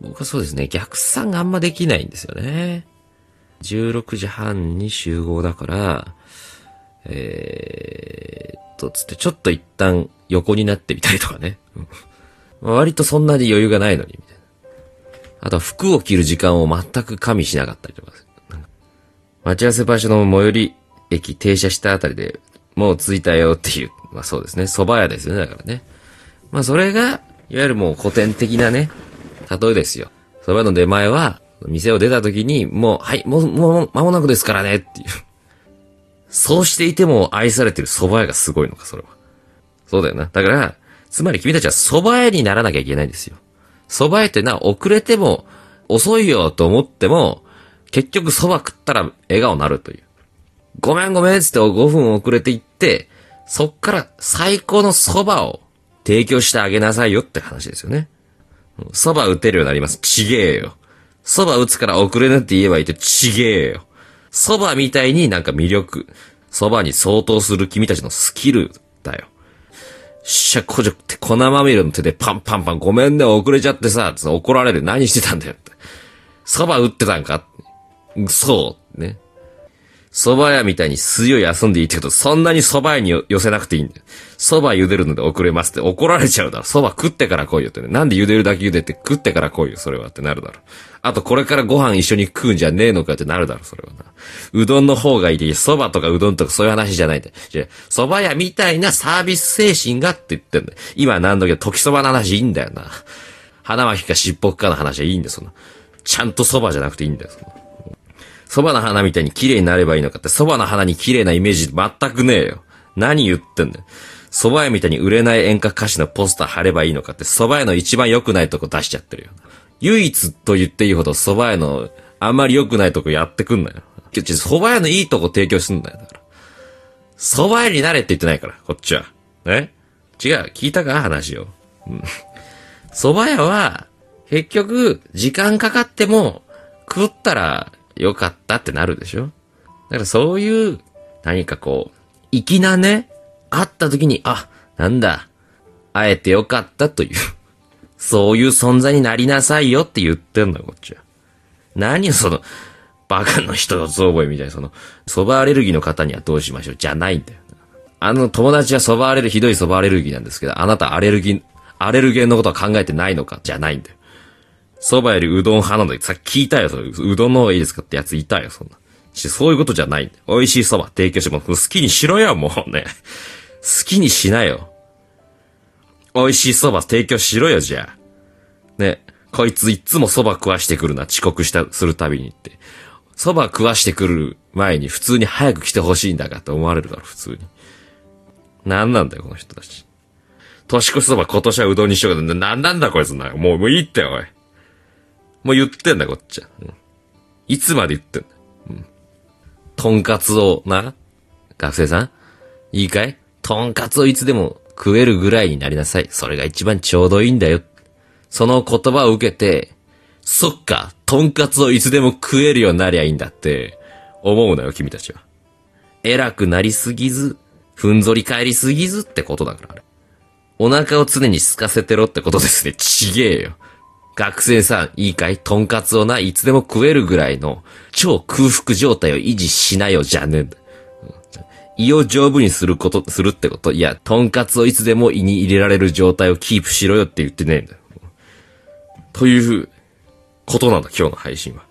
僕はそうですね、逆算があんまできないんですよね。16時半に集合だから、えーっと、つってちょっと一旦横になってみたりとかね。割とそんなに余裕がないのに、みたいな。あとは服を着る時間を全く加味しなかったりと。か待ち合わせ場所の最寄り駅停車したあたりで、もう着いたよっていう、まあそうですね、蕎麦屋ですよね、だからね。まあそれが、いわゆるもう古典的なね、例えですよ。蕎麦の出前は、店を出た時に、もう、はい、もう、もう、間もなくですからね、っていう。そうしていても愛されてる蕎麦屋がすごいのか、それは。そうだよな。だから、つまり君たちは蕎麦屋にならなきゃいけないんですよ。蕎麦屋ってのは遅れても、遅いよと思っても、結局蕎麦食ったら笑顔になるという。ごめんごめんっつって5分遅れて行って、そっから最高の蕎麦を提供してあげなさいよって話ですよね。蕎麦打てるようになります。ちげえよ。蕎麦打つから遅れなって言えばいいってちげえよ。蕎麦みたいになんか魅力、蕎麦に相当する君たちのスキルだよ。しゃ、こじょって粉まみれの手でパンパンパンごめんね、遅れちゃってさ、怒られる。何してたんだよって。蕎麦打ってたんかそう。ね。蕎麦屋みたいに水を休んでいいってこと、そんなに蕎麦屋に寄せなくていいんだよ。蕎麦茹でるので遅れますって怒られちゃうだろ。蕎麦食ってから来いよってね。なんで茹でるだけ茹でて食ってから来いよ、それはってなるだろ。あとこれからご飯一緒に食うんじゃねえのかってなるだろ、それはな。うどんの方がいい、蕎麦とかうどんとかそういう話じゃないんだよ。じゃ蕎麦屋みたいなサービス精神がって言ってんだよ。今何度か時蕎麦の話いいんだよな。花巻かしっぽくかの話はいいんだよ、その。ちゃんと蕎麦じゃなくていいんだよ、その。蕎麦の花みたいに綺麗になればいいのかって、蕎麦の花に綺麗なイメージ全くねえよ。何言ってんだよ。蕎麦屋みたいに売れない演歌歌手のポスター貼ればいいのかって、蕎麦屋の一番良くないとこ出しちゃってるよ。唯一と言っていいほど蕎麦屋のあんまり良くないとこやってくんなよ。ちょ蕎麦屋のいいとこ提供すんだよ、だから。蕎麦屋になれって言ってないから、こっちは。え違う、聞いたか？話を。うん。蕎麦屋は、結局、時間かかっても、食ったらよかったってなるでしょ？だからそういう、何かこう、粋なね、会った時に、あ、なんだ、会えてよかったという、そういう存在になりなさいよって言ってんのよ、こっちは。何、その、バカの人の造語みたいな、その、蕎麦アレルギーの方にはどうしましょうじゃないんだよ。あの友達は蕎麦アレル、ひどい蕎麦アレルギーなんですけど、あなたアレルギー、アレルゲンのことは考えてないのかじゃないんだよ。蕎麦よりうどん派なんだよ。さっき聞いたよ、それ。うどんの方がいいですかってやついたよ、そんな。しそういうことじゃない。美味しい蕎麦提供しても、好きにしろよ、もうね。好きにしなよ。美味しい蕎麦提供しろよ、じゃあ。ね。こいついっつも蕎麦食わしてくるな、遅刻した、するたびにって。蕎麦食わしてくる前に普通に早く来てほしいんだかって思われるだろ、普通に。なんなんだよ、この人たち。年越しそば今年はうどんにしようかな。なんなんだこいつな。もう、もういいって、おい。もう言ってんだ、こっちは。うんいつまで言ってんだ。うん。とんかつをな、学生さんいいかい？とんかつをいつでも食えるぐらいになりなさい。それが一番ちょうどいいんだよ。その言葉を受けて、そっか、とんかつをいつでも食えるようになりゃいいんだって、思うなよ、君たちは。偉くなりすぎず、ふんぞり返りすぎずってことだから、あれ。お腹を常に空かせてろってことですね。ちげえよ。学生さん、いいかい？とんかつをな、いつでも食えるぐらいの超空腹状態を維持しなよじゃねえんだ。胃を丈夫にすること、するってこと。いや、とんかつをいつでも胃に入れられる状態をキープしろよって言ってねえんだよ。ということなんだ、今日の配信は。